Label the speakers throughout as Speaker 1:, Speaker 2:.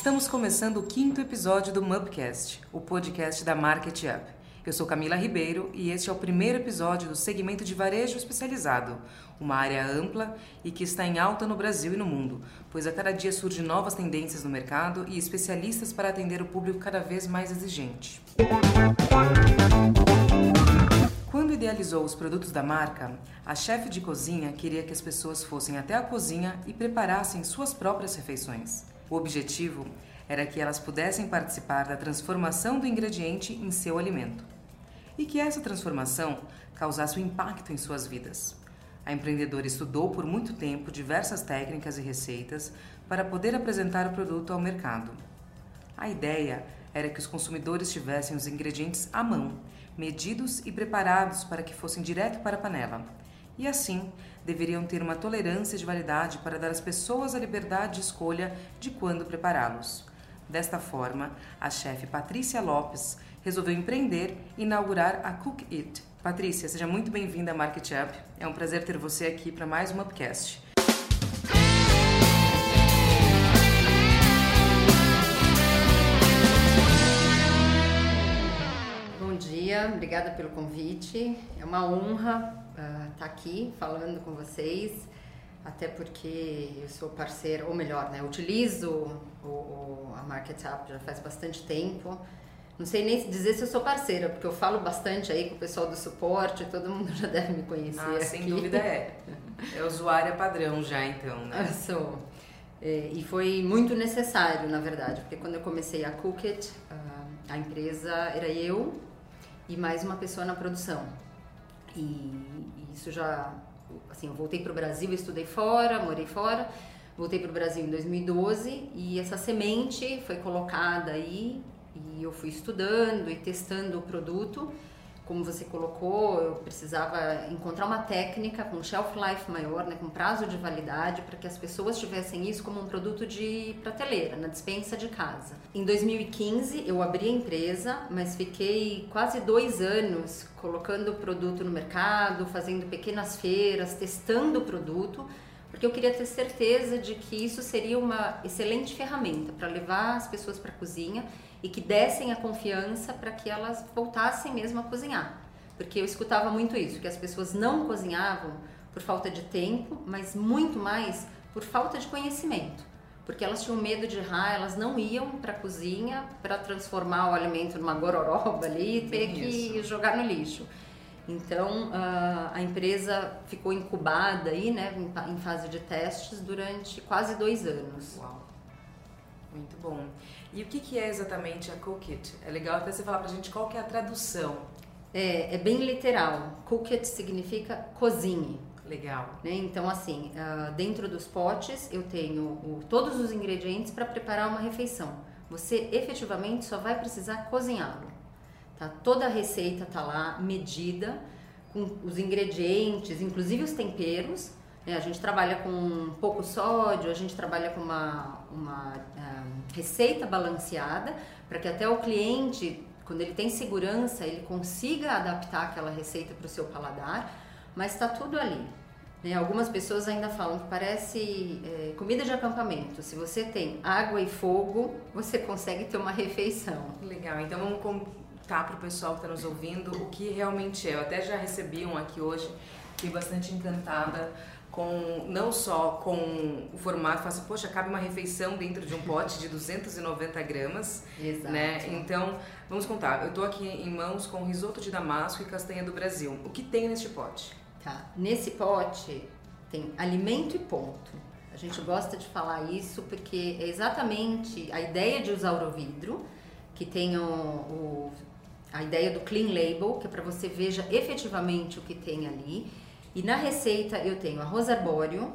Speaker 1: Estamos começando o quinto episódio do Mupcast, o podcast da Market Up. Eu sou Camila Ribeiro e este é o primeiro episódio do segmento de varejo especializado, uma área ampla e que está em alta no Brasil e no mundo, pois a cada dia surgem novas tendências no mercado e especialistas para atender o público cada vez mais exigente. Quando idealizou os produtos da marca, a chefe de cozinha queria que as pessoas fossem até a cozinha e preparassem suas próprias refeições. O objetivo era que elas pudessem participar da transformação do ingrediente em seu alimento e que essa transformação causasse um impacto em suas vidas. A empreendedora estudou por muito tempo diversas técnicas e receitas para poder apresentar o produto ao mercado. A ideia era que os consumidores tivessem os ingredientes à mão, medidos e preparados para que fossem direto para a panela. E assim, deveriam ter uma tolerância de validade para dar às pessoas a liberdade de escolha de quando prepará-los. Desta forma, a chefe Patrícia Lopes resolveu empreender e inaugurar a Cook It. Patrícia, seja muito bem-vinda à Market Up. É um prazer ter você aqui para mais um Upcast.
Speaker 2: Bom dia, obrigada pelo convite. É uma honra estar uh, tá aqui falando com vocês, até porque eu sou parceira, ou melhor, né, utilizo o, o, a Market já faz bastante tempo. Não sei nem dizer se eu sou parceira, porque eu falo bastante aí com o pessoal do suporte, todo mundo já deve me conhecer. Ah,
Speaker 1: sem dúvida é. É usuária padrão já, então, né?
Speaker 2: Eu sou. É, e foi muito necessário, na verdade, porque quando eu comecei a Cookit, a empresa era eu e mais uma pessoa na produção. E isso já, assim, eu voltei para o Brasil, estudei fora, morei fora, voltei para o Brasil em 2012 e essa semente foi colocada aí e eu fui estudando e testando o produto. Como você colocou, eu precisava encontrar uma técnica com shelf life maior, né, com prazo de validade, para que as pessoas tivessem isso como um produto de prateleira, na dispensa de casa. Em 2015, eu abri a empresa, mas fiquei quase dois anos colocando o produto no mercado, fazendo pequenas feiras, testando o produto, porque eu queria ter certeza de que isso seria uma excelente ferramenta para levar as pessoas para a cozinha e que dessem a confiança para que elas voltassem mesmo a cozinhar. Porque eu escutava muito isso, que as pessoas não cozinhavam por falta de tempo, mas muito mais por falta de conhecimento. Porque elas tinham medo de errar, elas não iam para a cozinha para transformar o alimento numa gororoba ali e ter que jogar no lixo. Então a empresa ficou incubada aí, né, em fase de testes durante quase dois anos.
Speaker 1: Uau. Muito bom. E o que, que é exatamente a Cook It? É legal até você falar pra gente qual que é a tradução.
Speaker 2: É, é bem literal. Cook It significa cozinhe.
Speaker 1: Legal.
Speaker 2: Né? Então, assim, uh, dentro dos potes eu tenho todos os ingredientes para preparar uma refeição. Você efetivamente só vai precisar cozinhá-lo. Tá? Toda a receita tá lá, medida, com os ingredientes, inclusive os temperos. Né? A gente trabalha com pouco sódio, a gente trabalha com uma, uma uh, receita balanceada para que até o cliente, quando ele tem segurança, ele consiga adaptar aquela receita para o seu paladar, mas está tudo ali. Né? Algumas pessoas ainda falam que parece é, comida de acampamento. Se você tem água e fogo, você consegue ter uma refeição.
Speaker 1: Legal, então vamos contar para o pessoal que está nos ouvindo o que realmente é. Eu até já recebi um aqui hoje, fiquei bastante encantada com não só com o formato, fala assim, poxa, cabe uma refeição dentro de um pote de 290 gramas,
Speaker 2: Exato.
Speaker 1: né? Então, vamos contar. Eu estou aqui em mãos com risoto de damasco e castanha do Brasil. O que tem neste pote?
Speaker 2: Tá. Nesse pote tem alimento e ponto. A gente gosta de falar isso porque é exatamente a ideia de usar o vidro, que tem o, o a ideia do clean label, que é para você veja efetivamente o que tem ali e na receita eu tenho arroz arbóreo,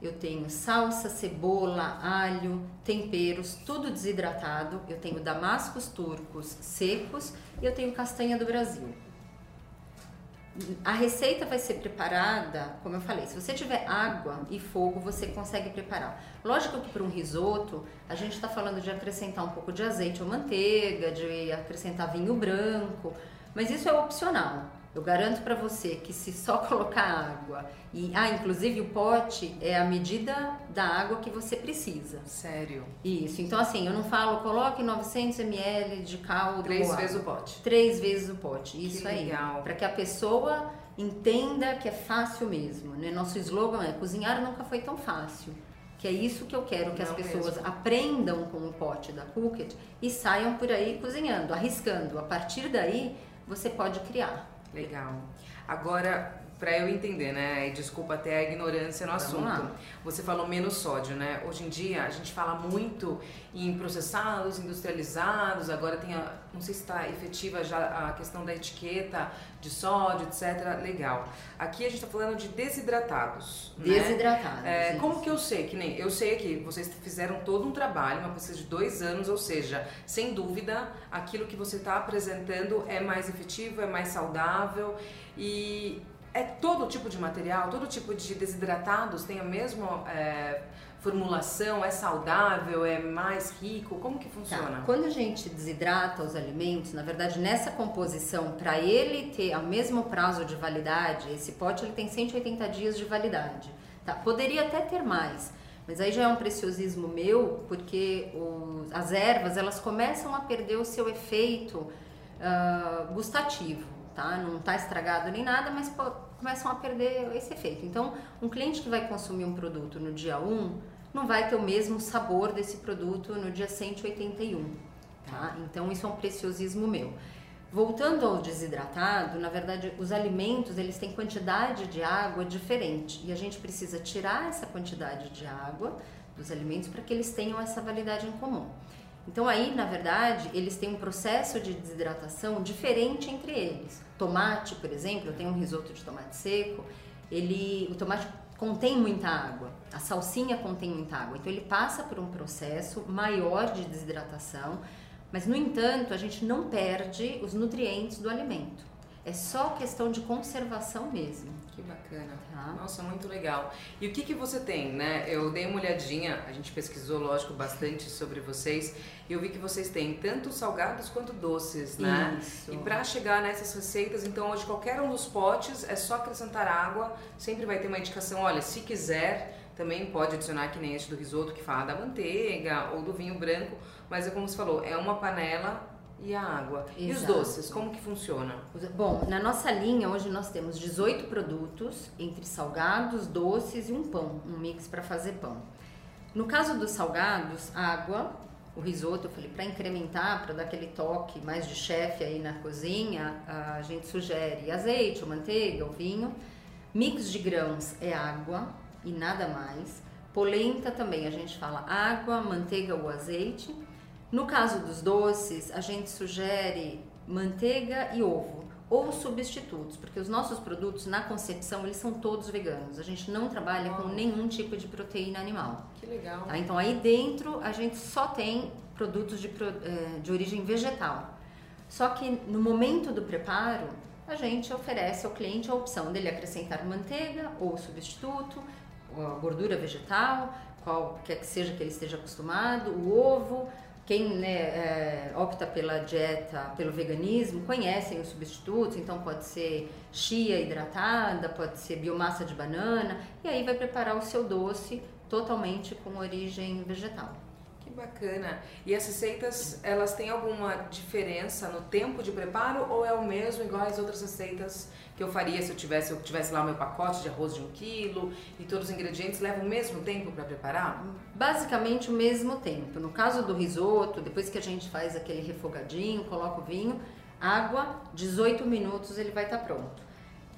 Speaker 2: eu tenho salsa, cebola, alho, temperos, tudo desidratado. Eu tenho damascos turcos secos e eu tenho castanha do Brasil. A receita vai ser preparada, como eu falei, se você tiver água e fogo, você consegue preparar. Lógico que para um risoto, a gente está falando de acrescentar um pouco de azeite ou manteiga, de acrescentar vinho branco, mas isso é opcional. Eu garanto para você que se só colocar água e ah, inclusive o pote é a medida da água que você precisa.
Speaker 1: Sério?
Speaker 2: Isso. Então assim, eu não falo coloque 900 ml de caldo.
Speaker 1: Três vezes o pote.
Speaker 2: Três vezes o pote. Isso
Speaker 1: que
Speaker 2: aí.
Speaker 1: Legal.
Speaker 2: Para que a pessoa entenda que é fácil mesmo. Né? Nosso slogan é cozinhar nunca foi tão fácil. Que é isso que eu quero que
Speaker 1: Não
Speaker 2: as pessoas
Speaker 1: mesmo.
Speaker 2: aprendam com o pote da Cookit e saiam por aí cozinhando, arriscando. A partir daí, você pode criar.
Speaker 1: Legal. Agora, para eu entender, né? E desculpa até a ignorância no assunto. Você falou menos sódio, né? Hoje em dia a gente fala muito em processados, industrializados. Agora tem a, não sei se está efetiva já a questão da etiqueta de sódio, etc. Legal. Aqui a gente está falando de desidratados. né?
Speaker 2: Desidratados.
Speaker 1: É,
Speaker 2: isso.
Speaker 1: como que eu sei? Que nem eu sei que vocês fizeram todo um trabalho, uma pesquisa de dois anos, ou seja, sem dúvida, aquilo que você está apresentando é mais efetivo, é mais saudável e é todo tipo de material, todo tipo de desidratados tem a mesma é, formulação, é saudável, é mais rico, como que
Speaker 2: Tá.
Speaker 1: funciona?
Speaker 2: Quando a gente desidrata os alimentos, na verdade, nessa composição, para ele ter o mesmo prazo de validade, esse pote ele tem 180 dias de validade. Tá? Poderia até ter mais, mas aí já é um preciosismo meu, porque os- as ervas elas começam a perder o seu efeito ah, gustativo, tá? Não está estragado nem nada, mas pô, começam a perder esse efeito. Então, um cliente que vai consumir um produto no dia 1 não vai ter o mesmo sabor desse produto no dia 181, tá? Então, isso é um preciosismo meu. Voltando ao desidratado, na verdade, os alimentos eles têm quantidade de água diferente e a gente precisa tirar essa quantidade de água dos alimentos para que eles tenham essa validade em comum. Então aí, na verdade, eles têm um processo de desidratação diferente entre eles. Tomate, por exemplo, eu tenho um risoto de tomate seco, ele, o tomate contém muita água, a salsinha contém muita água, então ele passa por um processo maior de desidratação, mas no entanto a gente não perde os nutrientes do alimento. É só questão de conservação mesmo.
Speaker 1: Que bacana.
Speaker 2: Tá.
Speaker 1: Nossa, muito legal. E o que, que você tem, né? Eu dei uma olhadinha, a gente pesquisou, lógico, bastante sobre vocês, e eu vi que vocês têm tanto salgados quanto doces, né?
Speaker 2: Isso.
Speaker 1: E para chegar nessas receitas, então hoje qualquer um dos potes é só acrescentar água, sempre vai ter uma indicação, olha, se quiser, também pode adicionar que nem este do risoto que fala da manteiga ou do vinho branco, mas é como você falou, é uma panela e a água. E os
Speaker 2: Exato.
Speaker 1: doces, como que funciona?
Speaker 2: Bom, na nossa linha hoje nós temos 18 produtos, entre salgados, doces e um pão, um mix para fazer pão. No caso dos salgados, água, o risoto, eu falei, para incrementar, para dar aquele toque mais de chefe aí na cozinha, a gente sugere azeite, ou manteiga, ou vinho. Mix de grãos é água e nada mais. Polenta também, a gente fala água, manteiga ou azeite. No caso dos doces, a gente sugere manteiga e ovo ou substitutos, porque os nossos produtos na concepção eles são todos veganos. A gente não trabalha com nenhum tipo de proteína animal.
Speaker 1: Que legal.
Speaker 2: tá? Então aí dentro a gente só tem produtos de, eh, de origem vegetal. Só que no momento do preparo a gente oferece ao cliente a opção dele acrescentar manteiga ou substituto, ou gordura vegetal, qualquer que seja que ele esteja acostumado, o ovo. Quem né, é, opta pela dieta, pelo veganismo, conhecem os substitutos, então pode ser chia hidratada, pode ser biomassa de banana, e aí vai preparar o seu doce totalmente com origem vegetal.
Speaker 1: Bacana. E as receitas, elas têm alguma diferença no tempo de preparo ou é o mesmo igual as outras receitas que eu faria se eu tivesse, eu tivesse lá o meu pacote de arroz de um quilo e todos os ingredientes levam o mesmo tempo para preparar?
Speaker 2: Basicamente o mesmo tempo. No caso do risoto, depois que a gente faz aquele refogadinho, coloca o vinho, água, 18 minutos ele vai estar pronto.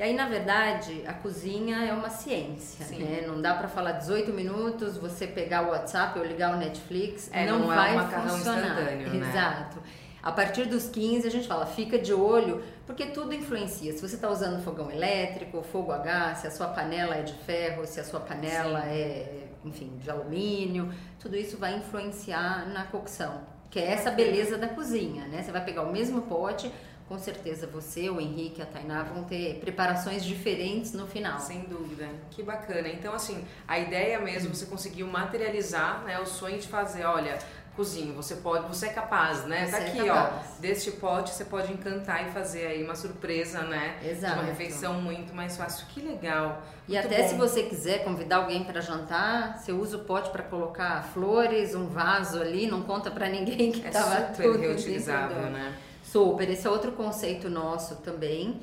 Speaker 2: E aí, na verdade, a cozinha é uma ciência,
Speaker 1: Sim.
Speaker 2: né? Não dá pra falar 18 minutos, você pegar o WhatsApp ou ligar o Netflix,
Speaker 1: É,
Speaker 2: não,
Speaker 1: não é
Speaker 2: vai
Speaker 1: um macarrão
Speaker 2: funcionar.
Speaker 1: instantâneo, né?
Speaker 2: Exato. A partir dos 15 a gente fala, fica de olho, porque tudo influencia. Se você está usando fogão elétrico, fogo a gás, se a sua panela é de ferro, se a sua panela
Speaker 1: Sim.
Speaker 2: é, enfim, de alumínio, tudo isso vai influenciar na cocção. Que é essa beleza da cozinha, né? Você vai pegar o mesmo pote, com certeza você, o Henrique, a Tainá vão ter preparações diferentes no final.
Speaker 1: Sem dúvida. Que bacana. Então, assim, a ideia mesmo, você conseguiu materializar né, o sonho de fazer, olha, cozinho, você pode, você é capaz, né?
Speaker 2: Você
Speaker 1: tá
Speaker 2: é
Speaker 1: aqui,
Speaker 2: capaz.
Speaker 1: ó, deste pote você pode encantar e fazer aí uma surpresa, né?
Speaker 2: Exato.
Speaker 1: De uma refeição muito mais fácil. Que legal.
Speaker 2: E
Speaker 1: Muito
Speaker 2: até
Speaker 1: bom.
Speaker 2: se você quiser convidar alguém para jantar, você usa o pote para colocar flores, um vaso ali, não conta para ninguém que
Speaker 1: é
Speaker 2: tava
Speaker 1: super
Speaker 2: tudo
Speaker 1: reutilizável, né?
Speaker 2: Super, esse é outro conceito nosso também,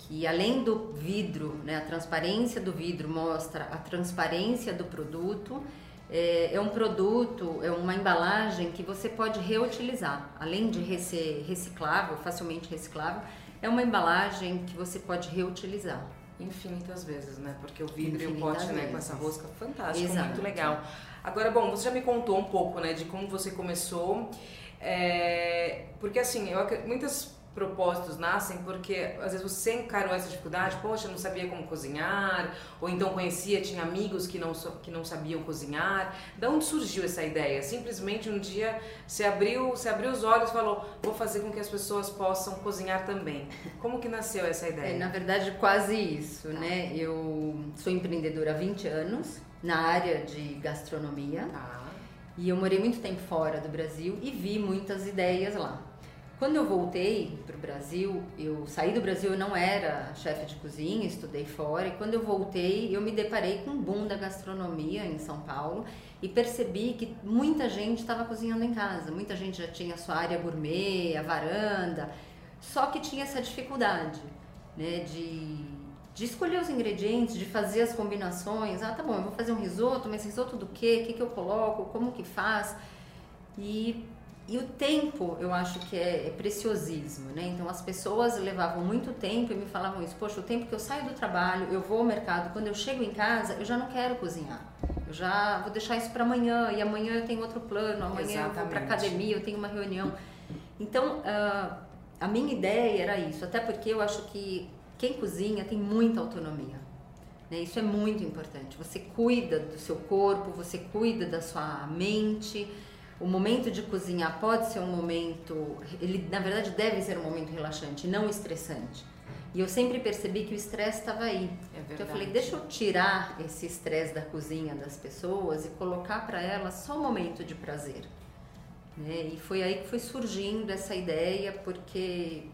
Speaker 2: que além do vidro, né, a transparência do vidro mostra a transparência do produto. É, é um produto, é uma embalagem que você pode reutilizar, além de ser reciclável, facilmente reciclável, é uma embalagem que você pode reutilizar.
Speaker 1: Infinitas vezes, né? Porque o vidro e o
Speaker 2: Infinitas
Speaker 1: pote, né, com essa rosca, fantástico,
Speaker 2: Exato.
Speaker 1: muito legal. Agora, bom, você já me contou um pouco, né, de como você começou, é, porque assim, eu, muitos propósitos nascem porque às vezes você encarou essa dificuldade, poxa, eu não sabia como cozinhar, ou então conhecia, tinha amigos que não, que não sabiam cozinhar. Da onde surgiu essa ideia? Simplesmente um dia você abriu, você abriu os olhos e falou, vou fazer com que as pessoas possam cozinhar também. Como que nasceu essa ideia?
Speaker 2: É, na verdade, quase isso, né? Eu sou empreendedora há 20 anos na área de gastronomia.
Speaker 1: Tá.
Speaker 2: E eu morei muito tempo fora do Brasil e vi muitas ideias lá. Quando eu voltei para o Brasil, eu saí do Brasil, eu não era chefe de cozinha, estudei fora. E quando eu voltei, eu me deparei com um boom da gastronomia em São Paulo e percebi que muita gente estava cozinhando em casa. Muita gente já tinha a sua área gourmet, a varanda, só que tinha essa dificuldade, né, de, de escolher os ingredientes, de fazer as combinações. Ah, tá bom, eu vou fazer um risoto, mas risoto do quê? O que, que eu coloco? Como que faz? E, e o tempo, eu acho que é, é preciosismo, né? Então as pessoas levavam muito tempo e me falavam isso. Poxa, o tempo que eu saio do trabalho, eu vou ao mercado, quando eu chego em casa, eu já não quero cozinhar. Eu já vou deixar isso para amanhã e amanhã eu tenho outro plano, amanhã eu vou para
Speaker 1: Exatamente.
Speaker 2: academia, eu tenho uma reunião. Então, ah, a minha ideia era isso, até porque eu acho que quem cozinha tem muita autonomia. Né? Isso é muito importante. Você cuida do seu corpo, você cuida da sua mente. O momento de cozinhar pode ser um momento, ele na verdade deve ser um momento relaxante, não estressante. E eu sempre percebi que o estresse estava aí.
Speaker 1: É
Speaker 2: Então eu falei, deixa eu tirar esse estresse da cozinha das pessoas e colocar para elas só um momento de prazer. Né? E foi aí que foi surgindo essa ideia, porque,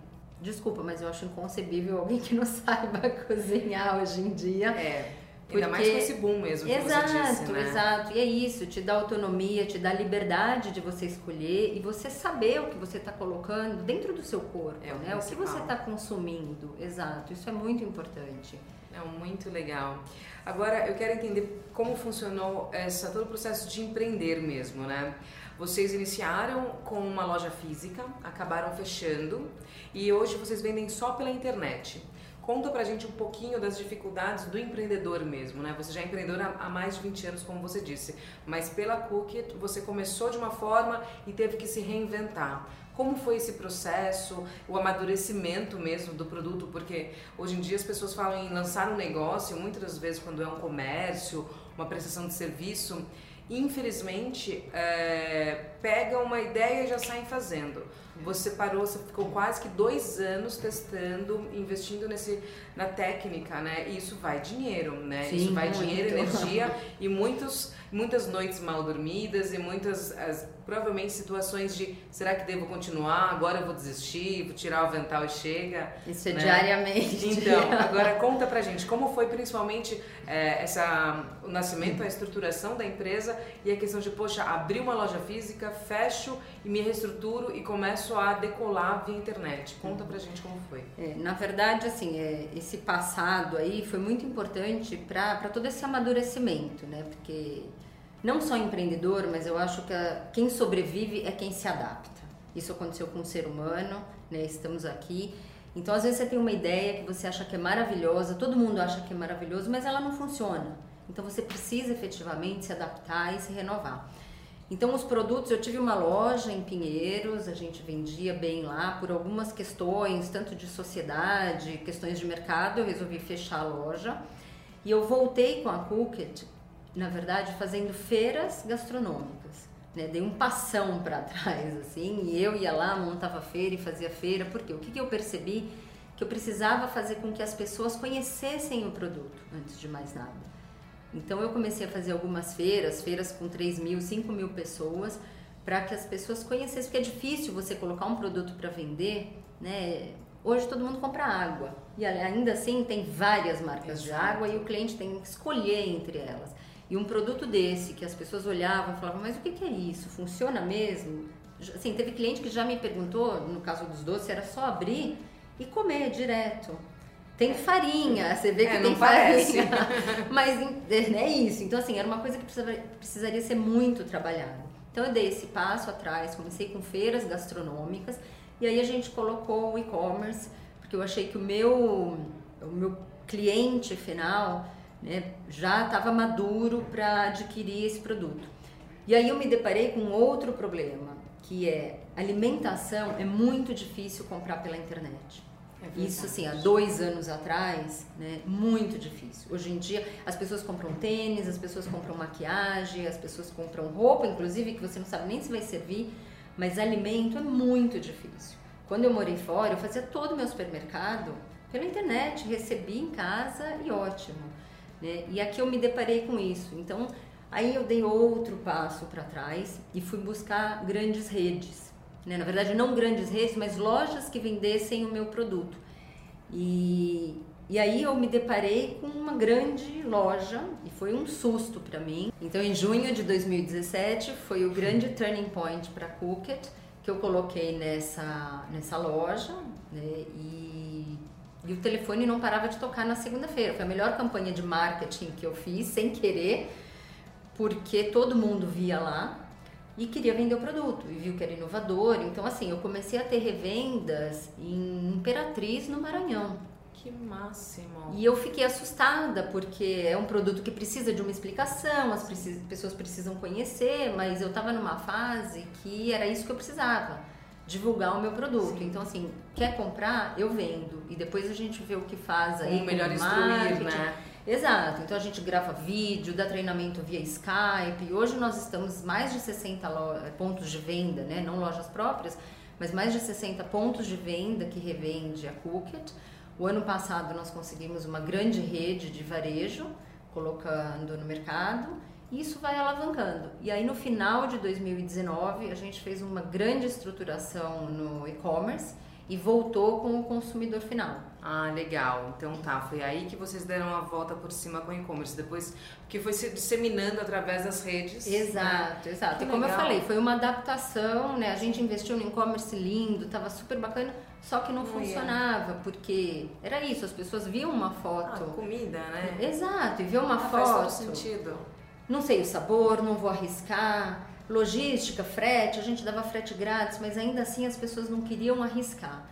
Speaker 2: desculpa, mas eu acho inconcebível alguém que não saiba cozinhar hoje em dia.
Speaker 1: É, ainda
Speaker 2: Porque-
Speaker 1: mais com esse boom mesmo que
Speaker 2: Exato,
Speaker 1: você disse, né?
Speaker 2: exato. E é isso, te dá autonomia, te dá liberdade de você escolher e você saber o que você está colocando dentro do seu corpo,
Speaker 1: É o
Speaker 2: né? O que
Speaker 1: principal.
Speaker 2: você está consumindo. Exato, isso é muito importante.
Speaker 1: Não, muito legal. Agora eu quero entender como funcionou essa, todo o processo de empreender mesmo, né? Vocês iniciaram com uma loja física, acabaram fechando e hoje vocês vendem só pela internet. Conta pra gente um pouquinho das dificuldades do empreendedor mesmo, né? Você já é empreendedor há mais de 20 anos, como você disse, mas pela Cookit você começou de uma forma e teve que se reinventar. Como foi esse processo, o amadurecimento mesmo do produto? Porque hoje em dia as pessoas falam em lançar um negócio, muitas vezes quando é um comércio, uma prestação de serviço, infelizmente é, pegam uma ideia e já saem fazendo. Você parou, você ficou quase que dois anos testando, investindo nesse, na técnica, né? E isso vai dinheiro, né?
Speaker 2: Sim,
Speaker 1: isso vai
Speaker 2: muito.
Speaker 1: dinheiro, energia e muitos, muitas noites mal dormidas e muitas, as- provavelmente situações de será que devo continuar? Agora eu vou desistir, vou tirar o avental e chega.
Speaker 2: Isso é
Speaker 1: né?
Speaker 2: diariamente.
Speaker 1: Então, agora conta pra gente como foi principalmente é, essa, o nascimento, a estruturação da empresa e a questão de, poxa, abrir uma loja física, fecho e me reestruturo e começo a decolar via internet. Conta pra gente como foi.
Speaker 2: É, na verdade, assim, é, esse passado aí foi muito importante para todo esse amadurecimento, né? Porque não só empreendedor, mas eu acho que a- quem sobrevive é quem se adapta. Isso aconteceu com o ser humano, né? Estamos aqui. Então, às vezes você tem uma ideia que você acha que é maravilhosa, todo mundo acha que é maravilhoso, mas ela não funciona. Então, você precisa efetivamente se adaptar e se renovar. Então, os produtos, eu tive uma loja em Pinheiros, a gente vendia bem lá por algumas questões, tanto de sociedade, questões de mercado, eu resolvi fechar a loja. E eu voltei com a Cookit, na verdade, fazendo feiras gastronômicas. Né? Dei um passão para trás, assim, e eu ia lá, montava feira e fazia feira, porque o que, que eu percebi? Que eu precisava fazer com que as pessoas conhecessem o produto, antes de mais nada. Então eu comecei a fazer algumas feiras, feiras com 3 mil, 5 mil pessoas, para que as pessoas conhecessem, porque é difícil você colocar um produto para vender, né? Hoje todo mundo compra água e ainda assim tem várias marcas Exato. de água e o cliente tem que escolher entre elas. E um produto desse que as pessoas olhavam e falavam, mas o que é isso? Funciona mesmo? Assim, teve cliente que já me perguntou, no caso dos doces, era só abrir e comer direto. Tem é. farinha, você vê que é, tem farinha. Mas é, é isso. Então, assim, era uma coisa que precisaria ser muito trabalhada. Então, eu dei esse passo atrás, comecei com feiras gastronômicas e aí a gente colocou o e-commerce, porque eu achei que o meu, o meu cliente final né, já estava maduro para adquirir esse produto. E aí eu me deparei com outro problema, que é alimentação é muito difícil comprar pela internet. É Isso assim, há dois anos atrás, né, muito difícil. Hoje em dia as pessoas compram tênis, as pessoas compram maquiagem, as pessoas compram roupa, inclusive, que você não sabe nem se vai servir, mas alimento é muito difícil. Quando eu morei fora, eu fazia todo o meu supermercado pela internet, recebi em casa e ótimo. Né? E aqui eu me deparei com isso. Então, aí eu dei outro passo para trás e fui buscar grandes redes. Né? Na verdade, não grandes redes, mas lojas que vendessem o meu produto. E, e aí eu me deparei com uma grande loja e foi um susto para mim. Então, em junho de 2017, foi o grande turning point para a Cookit, que eu coloquei nessa, nessa loja né? e, e o telefone não parava de tocar na segunda-feira. Foi a melhor campanha de marketing que eu fiz, sem querer, porque todo mundo via lá e queria vender o produto e viu que era inovador. Então, assim, eu comecei a ter revendas em Imperatriz, no Maranhão.
Speaker 1: Que máximo!
Speaker 2: E eu fiquei assustada, porque é um produto que precisa de uma explicação, as pessoas precisam conhecer, mas eu estava numa fase que era isso que eu precisava, divulgar o meu produto. Sim. Então, assim, quer comprar? Eu vendo. E depois a gente vê o que faz aí.
Speaker 1: Ou melhor instruir, né?
Speaker 2: Exato, então a gente grava vídeo, dá treinamento via Skype. Hoje nós estamos mais de 60 pontos de venda, né? não lojas próprias, mas mais de 60 pontos de venda que revende a Cookit. O ano passado nós conseguimos uma grande rede de varejo colocando no mercado e isso vai alavancando. E aí no final de 2019 a gente fez uma grande estruturação no e-commerce e voltou com o consumidor final.
Speaker 1: Ah, legal. Então tá, foi aí que vocês deram a volta por cima com o e-commerce. Depois, que foi se disseminando através das redes.
Speaker 2: Exato, né? exato. Que e como legal. eu falei, foi uma adaptação, né? A gente investiu no e-commerce lindo, tava super bacana, só que não, não funcionava, porque era isso, as pessoas viam uma foto.
Speaker 1: Ah, comida, né?
Speaker 2: Exato, e viam uma ah, foto.
Speaker 1: Faz todo sentido.
Speaker 2: Não sei o sabor, não vou arriscar logística, frete, a gente dava frete grátis, mas ainda assim as pessoas não queriam arriscar.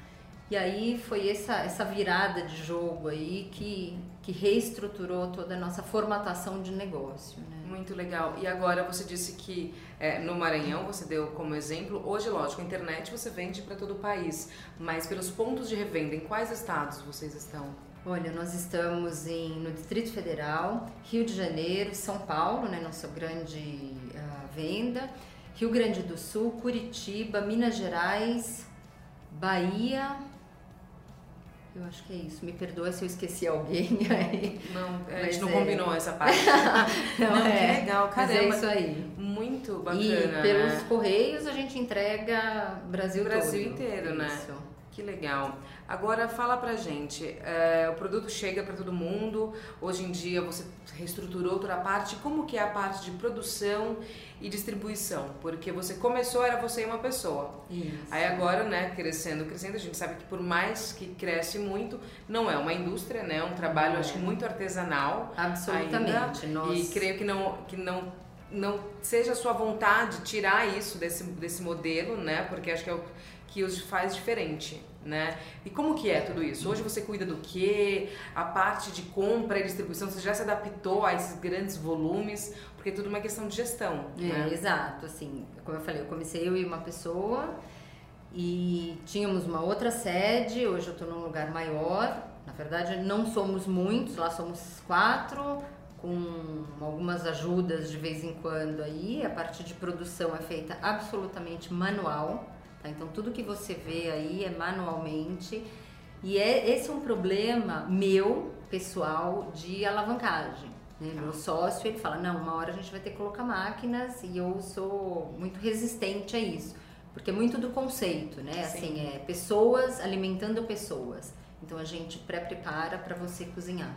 Speaker 2: E aí foi essa, essa virada de jogo aí que, que reestruturou toda a nossa formatação de negócio. Né?
Speaker 1: Muito legal. E agora você disse que é, no Maranhão, você deu como exemplo, hoje, lógico, a internet você vende para todo o país, mas pelos pontos de revenda, em quais estados vocês estão?
Speaker 2: Olha, nós estamos em, no Distrito Federal, Rio de Janeiro, São Paulo, né, nossa grande uh, venda, Rio Grande do Sul, Curitiba, Minas Gerais, Bahia, eu acho que é isso. Me perdoa se eu esqueci alguém aí.
Speaker 1: Não, a gente não é... combinou essa parte. não, não é. que legal, caramba.
Speaker 2: Mas é isso aí.
Speaker 1: Muito bacana.
Speaker 2: E pelos né? correios a gente entrega Brasil,
Speaker 1: Brasil todo. inteiro, né? Isso. Que legal. Agora fala pra gente, é, o produto chega para todo mundo, hoje em dia você reestruturou toda a parte, como que é a parte de produção e distribuição? Porque você começou, era você e uma pessoa. Isso. Aí agora, né, crescendo, crescendo, a gente sabe que por mais que cresce muito, não é uma indústria, né, é um trabalho, é. acho que muito artesanal.
Speaker 2: Absolutamente.
Speaker 1: Ainda, E creio que não, que não não seja a sua vontade tirar isso desse, desse modelo, né? Porque acho que é o que os faz diferente, né? E como que é tudo isso? Hoje você cuida do quê? A parte de compra e distribuição, você já se adaptou a esses grandes volumes? Porque é tudo uma questão de gestão,
Speaker 2: é, né? Exato, assim, como eu falei, eu comecei eu e uma pessoa e tínhamos uma outra sede, hoje eu estou num lugar maior, na verdade não somos muitos, lá somos quatro, com algumas ajudas de vez em quando aí, a parte de produção é feita absolutamente manual, Tá? Então tudo que você vê aí é manualmente e é esse é um problema meu pessoal de alavancagem. Né? Meu sócio, ele fala, não, uma hora a gente vai ter que colocar máquinas e eu sou muito resistente a isso. Porque é muito do conceito, né? Sim. Assim, é pessoas alimentando pessoas. Então a gente pré-prepara para você cozinhar.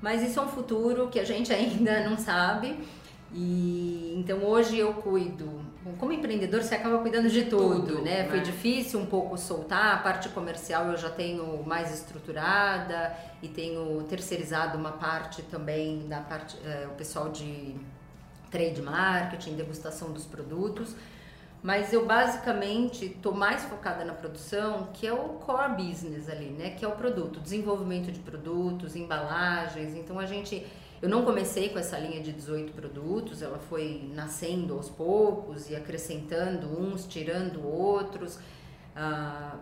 Speaker 2: Mas isso é um futuro que a gente ainda não sabe. E então hoje eu cuido. Bom, como empreendedor você acaba cuidando de tudo, tudo né? né? Foi difícil um pouco soltar. A parte comercial eu já tenho mais estruturada e tenho terceirizado uma parte também da parte é, o pessoal de trade marketing, degustação dos produtos. Mas eu basicamente estou mais focada na produção, que é o core business ali, né? Que é o produto, desenvolvimento de produtos, embalagens. Então a gente, eu não comecei com essa linha de 18 produtos, ela foi nascendo aos poucos e acrescentando uns, tirando outros. Ah,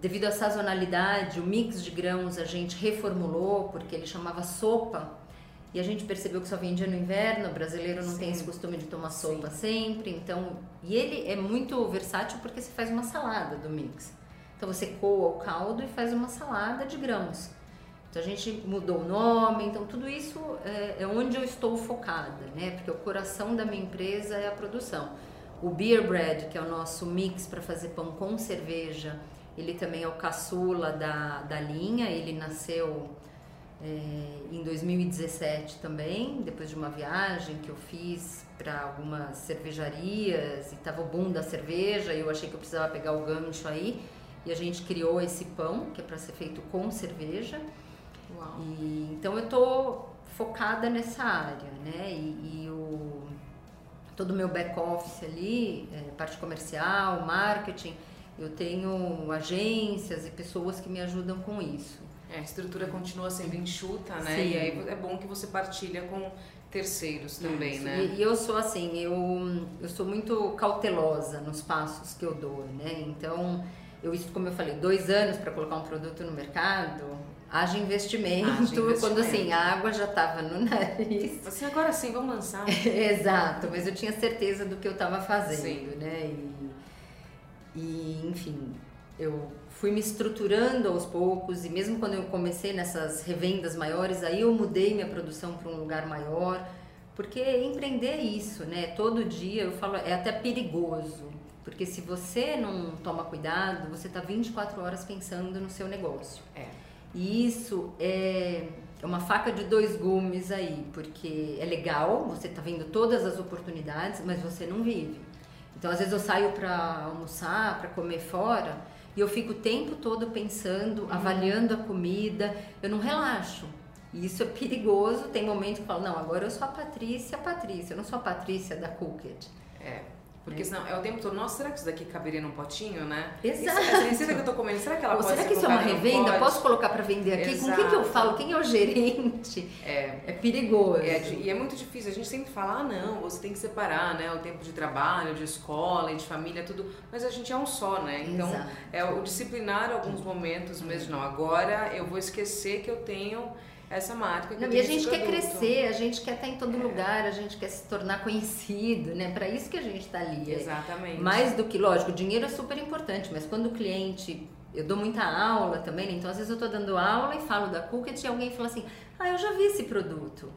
Speaker 2: devido à sazonalidade, o mix de grãos a gente reformulou porque ele chamava sopa e a gente percebeu que só vendia no inverno, o brasileiro não Sim. tem esse costume de tomar sopa Sim. sempre, então, e ele é muito versátil porque você faz uma salada do mix. Então você coa o caldo e faz uma salada de grãos. Então a gente mudou o nome, então tudo isso é, é onde eu estou focada, né? Porque o coração da minha empresa é a produção. O Beer Bread, que é o nosso mix para fazer pão com cerveja, ele também é o caçula da, da linha, ele nasceu é, em 2017 também, depois de uma viagem que eu fiz para algumas cervejarias e tava o boom da cerveja e eu achei que eu precisava pegar o gancho aí e a gente criou esse pão que é para ser feito com cerveja. E, então eu tô focada nessa área, né? E, e o todo o meu back office ali, é, parte comercial, marketing, eu tenho agências e pessoas que me ajudam com isso.
Speaker 1: É, a estrutura continua sendo enxuta, né? Sim. E aí é bom que você partilha com terceiros também, Isso. né?
Speaker 2: E, e, eu sou assim, eu, eu sou muito cautelosa nos passos que eu dou, né? Então, eu como eu falei, dois anos para colocar um produto no mercado, haja investimento, haja investimento. quando assim, a água já estava no nariz.
Speaker 1: Assim, agora sim, vamos lançar.
Speaker 2: Exato, mas eu tinha certeza do que eu estava fazendo, sim. né? E, e, enfim, eu fui me estruturando aos poucos e mesmo quando eu comecei nessas revendas maiores, aí eu mudei minha produção para um lugar maior, porque empreender é isso, né? Todo dia eu falo, é até perigoso, porque se você não toma cuidado, você está 24 horas pensando no seu negócio. É. E isso é uma faca de dois gumes aí, porque é legal, você está vendo todas as oportunidades, mas você não vive. Então, às vezes eu saio para almoçar, para comer fora, e eu fico o tempo todo pensando, uhum. avaliando a comida, eu não relaxo. E isso é perigoso. Tem momentos que eu falo, não, agora eu sou a Patrícia, a Patrícia, eu não sou a Patrícia da Cooked.
Speaker 1: É. Porque senão é o tempo todo, nossa, será que isso daqui caberia num potinho, né?
Speaker 2: Exato.
Speaker 1: Essa receita que eu tô comendo, será que ela Ou pode
Speaker 2: será que isso é uma revenda? Posso colocar para vender aqui? Exato. Com quem que eu falo? Quem é o gerente? É, é perigoso.
Speaker 1: É, e é muito difícil. A gente sempre fala, ah, não, você tem que separar, né? O tempo de trabalho, de escola, de família, tudo. Mas a gente é um só, né? Então, Exato. é o disciplinar alguns momentos mesmo. Não, agora eu vou esquecer que eu tenho essa marca.
Speaker 2: Não, e a gente quer crescer, a gente quer estar em todo é. lugar, a gente quer se tornar conhecido, né? Para isso que a gente está ali.
Speaker 1: Exatamente.
Speaker 2: Mais do que, lógico, o dinheiro é super importante, mas quando o cliente. Eu dou muita aula também, né? então às vezes eu estou dando aula e falo da Cookit e alguém fala assim: Ah, eu já vi esse produto.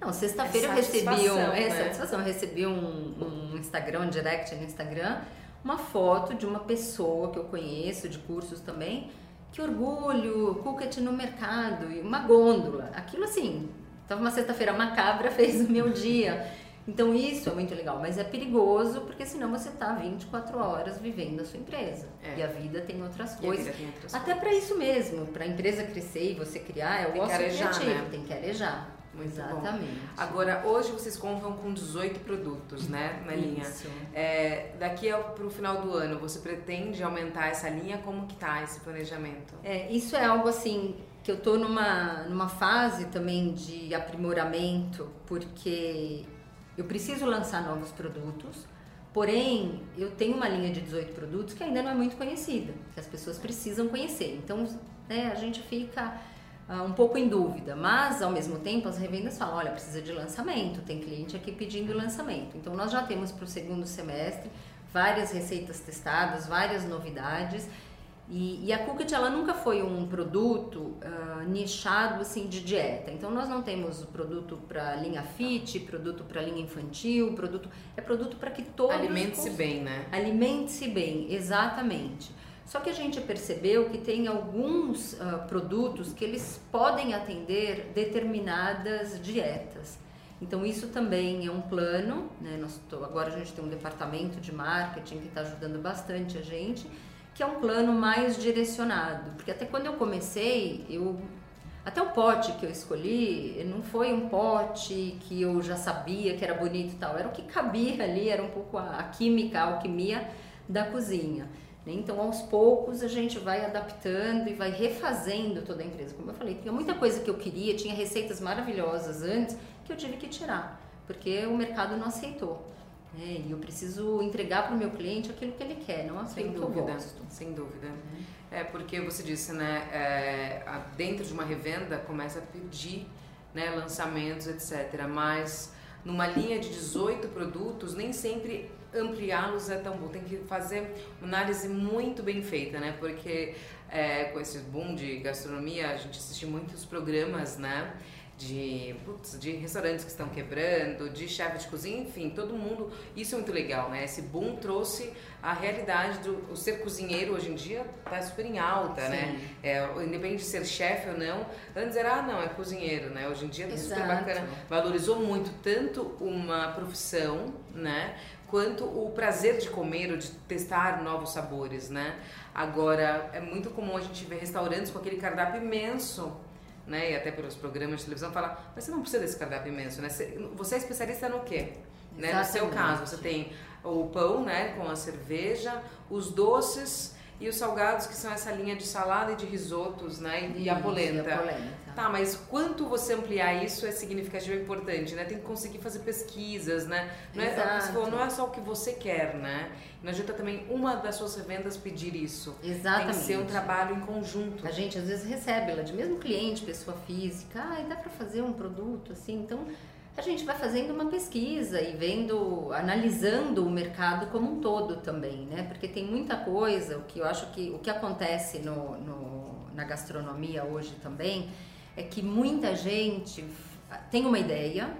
Speaker 2: Não, sexta-feira é eu recebi um. É, né? satisfação, eu recebi um, um Instagram, um direct no Instagram, uma foto de uma pessoa que eu conheço, de cursos também, que orgulho, Cookit no mercado e uma gôndola. Aquilo assim, estava uma sexta-feira macabra, fez o meu dia. Então isso é muito legal, mas é perigoso porque senão você está 24 horas vivendo a sua empresa. É. E a vida tem outras coisas. Tem outras Até para isso mesmo, para a empresa crescer e você criar, é o gosto criativo, né? tem que arejar. Muito Exatamente. Bom.
Speaker 1: Agora, hoje vocês contam com 18 produtos, né, na linha. Isso. É, daqui para o final do ano, você pretende aumentar essa linha? Como que tá esse planejamento?
Speaker 2: É, isso é algo assim que eu tô numa, numa fase também de aprimoramento, porque eu preciso lançar novos produtos, porém eu tenho uma linha de 18 produtos que ainda não é muito conhecida, que as pessoas precisam conhecer. Então, né, a gente fica uh, um pouco em dúvida, mas ao mesmo tempo as revendas falam, olha, precisa de lançamento, tem cliente aqui pedindo lançamento. Então nós já temos para o segundo semestre várias receitas testadas, várias novidades E, e, a Cookit ela nunca foi um produto uh, nichado assim de dieta. Então nós não temos produto para linha fit, produto para linha infantil, produto é produto para que todos
Speaker 1: alimente-se bem, né?
Speaker 2: Alimente-se bem, exatamente. Só que a gente percebeu que tem alguns uh, produtos que eles podem atender determinadas dietas. Então isso também é um plano, né? Nós tô, agora a gente tem um departamento de marketing que está ajudando bastante a gente que é um plano mais direcionado. Porque até quando eu comecei, eu até o pote que eu escolhi não foi um pote que eu já sabia que era bonito e tal, era o que cabia ali, era um pouco a, a química, a alquimia da cozinha. Né? Então, aos poucos, a gente vai adaptando e vai refazendo toda a empresa. Como eu falei, tinha muita coisa que eu queria, tinha receitas maravilhosas antes que eu tive que tirar, porque o mercado não aceitou. É, e eu preciso entregar para o meu cliente aquilo que ele quer, não aquilo sem dúvida, que eu gosto.
Speaker 1: Sem dúvida. É porque você disse, né? É, dentro de uma revenda começa a pedir né, lançamentos, etc. Mas numa linha de 18 produtos, nem sempre ampliá-los é tão bom. Tem que fazer uma análise muito bem feita, né? Porque é, com esse boom de gastronomia, a gente assiste muitos programas, né? De, putz, de restaurantes que estão quebrando, de chefe de cozinha, enfim, todo mundo. Isso é muito legal, né? Esse boom trouxe a realidade do ser cozinheiro hoje em dia está super em alta, né? Sim. né? É, independente de ser chefe ou não, antes era, ah, não, é cozinheiro, né? Hoje em dia é super bacana, valorizou muito tanto uma profissão, né? Quanto o prazer de comer ou de testar novos sabores, né? Agora, é muito comum a gente ver restaurantes com aquele cardápio imenso né, e até pelos programas de televisão, fala, mas você não precisa desse cardápio imenso, né? Você é especialista no quê? Né? No seu caso, você tem o pão, né, com a cerveja, os doces e os salgados, que são essa linha de salada e de risotos, né? E, a polenta.
Speaker 2: E a polenta.
Speaker 1: Tá, mas quanto você ampliar isso é significativo e importante, né? Tem que conseguir fazer pesquisas, né? Não é, falou, não é só o que você quer, né? Não adianta também uma das suas vendas pedir isso.
Speaker 2: Exatamente.
Speaker 1: Tem que ser um trabalho em conjunto.
Speaker 2: A gente às vezes recebe ela de mesmo cliente, pessoa física, ah, dá para fazer um produto assim, então a gente vai fazendo uma pesquisa e vendo, analisando o mercado como um todo também, né? Porque tem muita coisa, o que eu acho que o que acontece no, no, na gastronomia hoje também é que muita gente tem uma ideia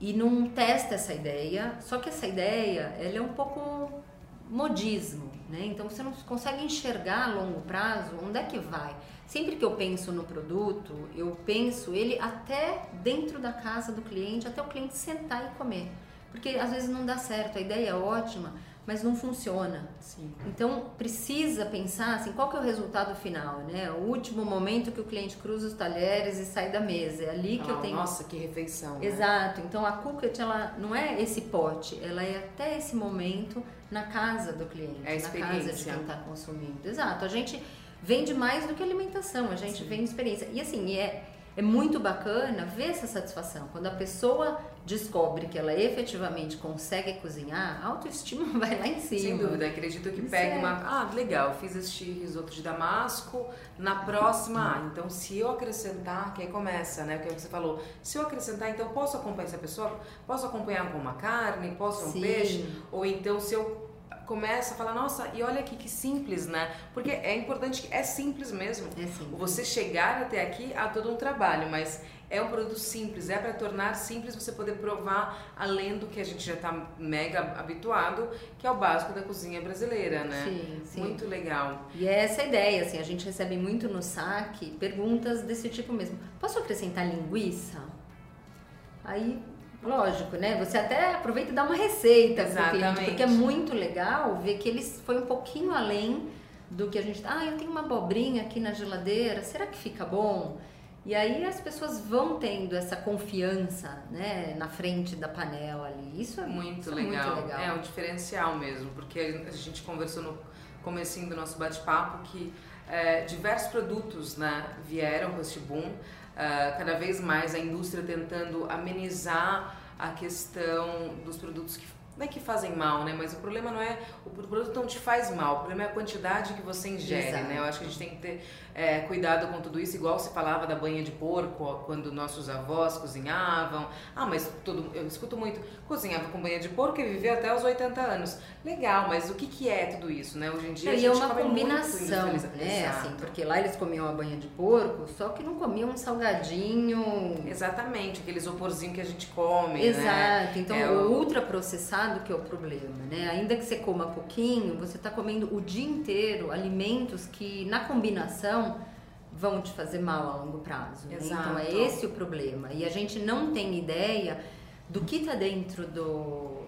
Speaker 2: e não testa essa ideia, só que essa ideia ela é um pouco modismo, né? Então você não consegue enxergar a longo prazo onde é que vai. Sempre que eu penso no produto, eu penso ele até dentro da casa do cliente, até o cliente sentar e comer. Porque às vezes não dá certo, a ideia é ótima, mas não funciona. Sim. Então precisa pensar assim, qual que é o resultado final, né? O último momento que o cliente cruza os talheres e sai da mesa, é ali que
Speaker 1: ah,
Speaker 2: eu tenho.
Speaker 1: Nossa, que refeição! Né?
Speaker 2: Exato. Então a Cookit ela não é esse pote, ela é até esse momento na casa do cliente,
Speaker 1: é
Speaker 2: na casa de quem está consumindo. Exato. A gente vende mais do que alimentação, a gente Sim. vende experiência. E assim, é, é muito bacana ver essa satisfação. Quando a pessoa descobre que ela efetivamente consegue cozinhar, a autoestima vai lá em cima.
Speaker 1: Sem dúvida, acredito que pegue uma. Ah, legal, fiz este risoto de damasco. Na próxima, ah, então se eu acrescentar, que aí começa, né? O que você falou. Se eu acrescentar, então posso acompanhar essa pessoa? Posso acompanhar com uma carne? Posso um Sim. peixe? Ou então se eu começa a falar, nossa, e olha aqui que simples, né? Porque é importante que é simples mesmo.
Speaker 2: É simples.
Speaker 1: Você chegar até aqui há todo um trabalho, mas é um produto simples, é para tornar simples você poder provar além do que a gente já está mega habituado, que é o básico da cozinha brasileira, né?
Speaker 2: Sim, sim.
Speaker 1: Muito legal.
Speaker 2: E é essa ideia, assim, a gente recebe muito no saque perguntas desse tipo mesmo. Posso acrescentar linguiça? Aí Lógico, né? Você até aproveita e dá uma receita pro cliente, porque é muito legal ver que eles foi um pouquinho além do que a gente. Ah, eu tenho uma abobrinha aqui na geladeira, será que fica bom? E aí as pessoas vão tendo essa confiança, né, na frente da panela ali. Isso é muito, isso legal. É muito legal.
Speaker 1: É um diferencial mesmo, porque a gente conversou no comecinho do nosso bate-papo que é, diversos produtos né, vieram com este boom uh, cada vez mais a indústria tentando amenizar a questão dos produtos que não é que fazem mal, né? Mas o problema não é o produto não te faz mal, o problema é a quantidade que você ingere, Exato. né? Eu acho que a gente tem que ter é, cuidado com tudo isso, igual se falava da banha de porco quando nossos avós cozinhavam. Ah, mas todo, eu escuto muito, cozinhava com banha de porco e viveu até os 80 anos. Legal, mas o que, que é tudo isso, né? Hoje em dia
Speaker 2: e
Speaker 1: a gente
Speaker 2: é uma combinação, né? Assim, porque lá eles comiam a banha de porco, só que não comiam um salgadinho.
Speaker 1: Exatamente, aqueles oporzinhos que a gente come,
Speaker 2: Exato.
Speaker 1: né?
Speaker 2: Então, é o ultraprocessado que é o problema, né? Ainda que você coma pouquinho, você está comendo o dia inteiro alimentos que na combinação vão te fazer mal a longo prazo. Né? Então é esse o problema. E a gente não tem ideia do que está dentro do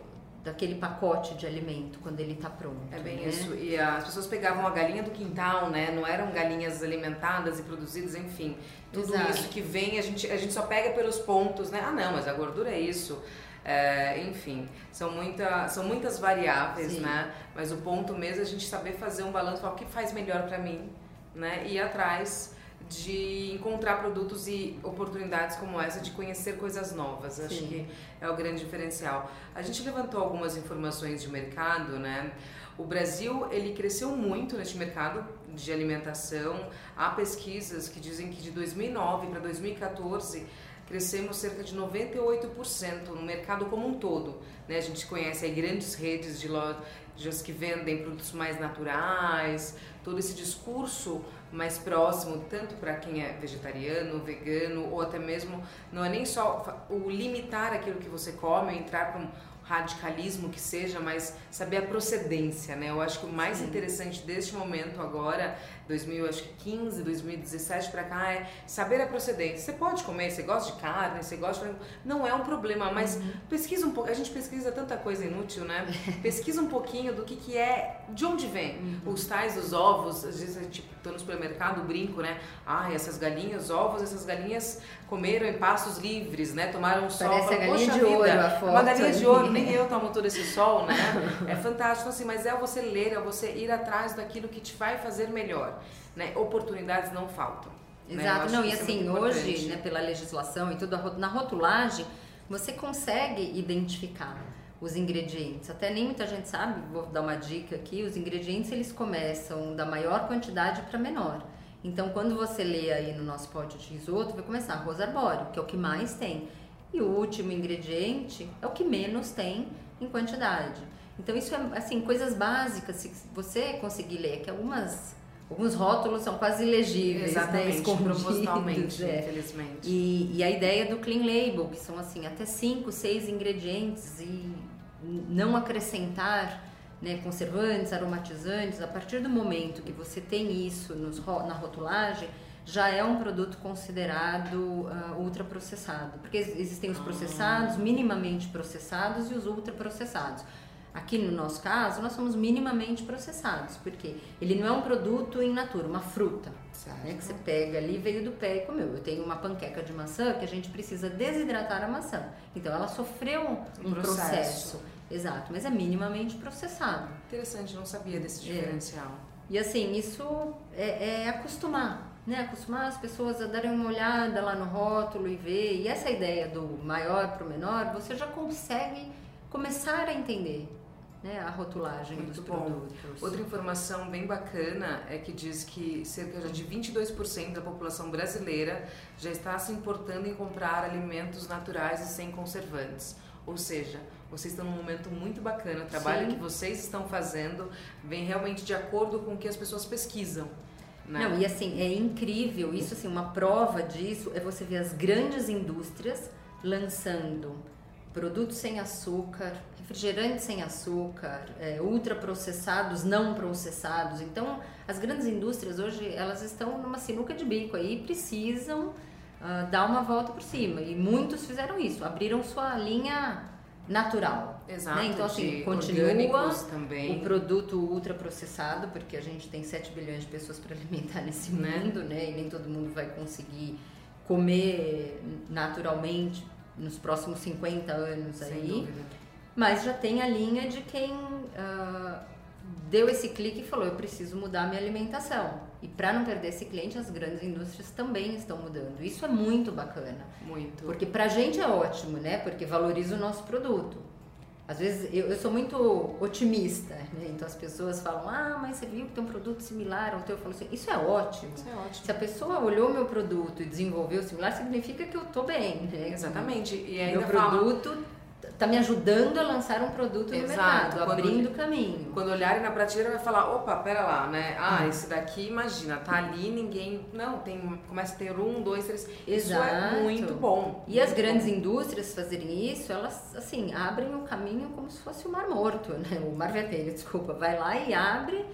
Speaker 2: daquele pacote de alimento quando ele está pronto.
Speaker 1: É bem
Speaker 2: né?
Speaker 1: isso. E as pessoas pegavam a galinha do quintal, né? Não eram galinhas alimentadas e produzidas, enfim. Tudo Exato. isso que vem, a gente, a gente só pega pelos pontos, né? Ah, não, mas a gordura é isso. É, enfim, são, muita, são muitas variáveis, Sim. né? Mas o ponto mesmo é a gente saber fazer um balanço, o que faz melhor para mim, né? E ir atrás de encontrar produtos e oportunidades como essa de conhecer coisas novas. Sim. Acho que é o grande diferencial. A gente levantou algumas informações de mercado, né? O Brasil ele cresceu muito neste mercado de alimentação. Há pesquisas que dizem que de 2009 para 2014 crescemos cerca de 98% no mercado como um todo. Né? A gente conhece aí grandes redes de lojas que vendem produtos mais naturais, todo esse discurso mais próximo, tanto para quem é vegetariano, vegano, ou até mesmo, não é nem só o limitar aquilo que você come, entrar um radicalismo que seja, mas saber a procedência, né? Eu acho que o mais Sim. interessante deste momento agora 2015, 2017 para cá é saber a procedência. Você pode comer, você gosta de carne, você gosta de... não é um problema, mas uhum. pesquisa um pouco. A gente pesquisa tanta coisa inútil, né? pesquisa um pouquinho do que que é, de onde vem. Uhum. Os tais os ovos, às vezes tipo, tô no supermercado, brinco, né? Ah, essas galinhas, ovos, essas galinhas comeram em pastos livres, né? Tomaram sol.
Speaker 2: Parece a galinha de vida, ouro, a foto.
Speaker 1: Uma galinha de ouro, nem eu tomo todo esse sol, né? é fantástico assim, mas é você ler, é você ir atrás daquilo que te vai fazer melhor né? Oportunidades não faltam.
Speaker 2: Né? Exato, né? não, e é assim, é hoje, né, pela legislação e tudo, na rotulagem, você consegue identificar os ingredientes. Até nem muita gente sabe, vou dar uma dica aqui, os ingredientes eles começam da maior quantidade para menor. Então, quando você lê aí no nosso pote de risoto, vai começar arroz arbóreo, que é o que mais tem. E o último ingrediente é o que menos tem em quantidade. Então, isso é, assim, coisas básicas, se você conseguir ler, que algumas Alguns rótulos são quase ilegíveis,
Speaker 1: Exatamente, né? propositalmente,
Speaker 2: é.
Speaker 1: infelizmente.
Speaker 2: E, e, a ideia do clean label, que são assim até cinco, seis ingredientes e não acrescentar né, conservantes, aromatizantes, a partir do momento que você tem isso nos, na rotulagem, já é um produto considerado uh, ultraprocessado. Porque existem os processados, minimamente processados e os ultraprocessados. Aqui no nosso caso, nós somos minimamente processados, porque ele não é um produto in natura, uma fruta, né, que você pega ali, veio do pé e comeu. Eu tenho uma panqueca de maçã que a gente precisa desidratar a maçã. Então ela sofreu um, um processo. processo. Exato, mas é minimamente processado.
Speaker 1: Interessante, não sabia desse é. diferencial. É.
Speaker 2: E assim, isso é, é acostumar, né? Acostumar as pessoas a darem uma olhada lá no rótulo e ver. E essa ideia do maior para o menor, você já consegue começar a entender né, a rotulagem Muito dos bom. produtos.
Speaker 1: Outra informação bem bacana é que diz que cerca de 22% da população brasileira já está se importando em comprar alimentos naturais e sem conservantes. Ou seja, vocês estão num momento muito bacana, o trabalho Sim. que vocês estão fazendo vem realmente de acordo com o que as pessoas pesquisam. Né?
Speaker 2: Não, e assim, é incrível, isso assim, uma prova disso é você ver as grandes indústrias lançando produtos sem açúcar, refrigerantes sem açúcar, é, ultraprocessados, não processados. Então, as grandes indústrias hoje elas estão numa sinuca de bico aí e precisam uh, dar uma volta por cima. E muitos fizeram isso, abriram sua linha natural.
Speaker 1: Exato. Né?
Speaker 2: Então, assim, continua também. o produto ultraprocessado, porque a gente tem 7 bilhões de pessoas para alimentar nesse né? mundo, né? E nem todo mundo vai conseguir comer naturalmente nos próximos 50 anos Sem aí. Dúvida. Mas já tem a linha de quem uh, deu esse clique e falou: eu preciso mudar minha alimentação. E para não perder esse cliente, as grandes indústrias também estão mudando. Isso é muito bacana.
Speaker 1: Muito.
Speaker 2: Porque para a gente é ótimo, né? Porque valoriza o nosso produto. Às vezes eu, eu sou muito otimista, né? Então as pessoas falam, ah, mas você viu que tem um produto similar ao teu? Eu falo assim, isso é ótimo.
Speaker 1: Isso é ótimo.
Speaker 2: Se a pessoa olhou meu produto e desenvolveu similar, significa que eu tô bem, né?
Speaker 1: Exatamente. E ainda
Speaker 2: meu produto fala está me ajudando a lançar um produto no Exato. mercado, quando, abrindo caminho.
Speaker 1: Quando olharem na prateleira vai falar, opa, pera lá, né? Ah, hum. esse daqui, imagina, tá ali, ninguém. Não, tem. Começa a ter um, dois, três. Exato. Isso é muito bom.
Speaker 2: E
Speaker 1: muito
Speaker 2: as grandes bom. indústrias fazerem isso, elas assim, abrem o caminho como se fosse o mar morto, né? O mar vermelho, desculpa. Vai lá e abre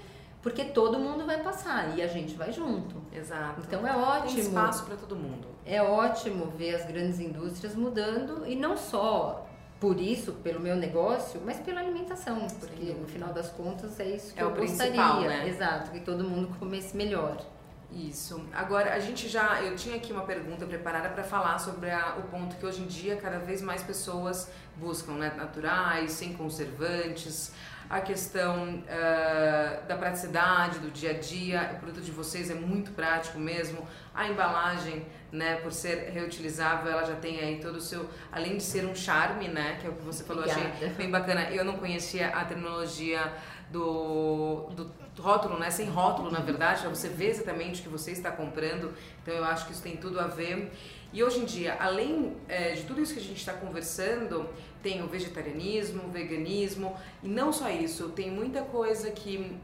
Speaker 2: porque todo mundo vai passar e a gente vai junto.
Speaker 1: Exato.
Speaker 2: Então é ótimo. Tem
Speaker 1: espaço para todo mundo.
Speaker 2: É ótimo ver as grandes indústrias mudando e não só por isso, pelo meu negócio, mas pela alimentação, porque no final das contas é isso que é eu gostaria. Né? Exato, que todo mundo comesse melhor.
Speaker 1: Isso. Agora, a gente já. Eu tinha aqui uma pergunta preparada para falar sobre a, o ponto que hoje em dia cada vez mais pessoas buscam, né? Naturais, sem conservantes a questão uh, da praticidade do dia a dia. O produto de vocês é muito prático mesmo. A embalagem, né, por ser reutilizável, ela já tem aí todo o seu, além de ser um charme, né, que é o que você falou, Obrigada. achei bem bacana. Eu não conhecia a terminologia do, do rótulo, né, sem rótulo, na verdade, para você ver exatamente o que você está comprando. Então eu acho que isso tem tudo a ver. E hoje em dia, além é, de tudo isso que a gente está conversando, tem o vegetarianismo, o veganismo, e não só isso, tem muita coisa que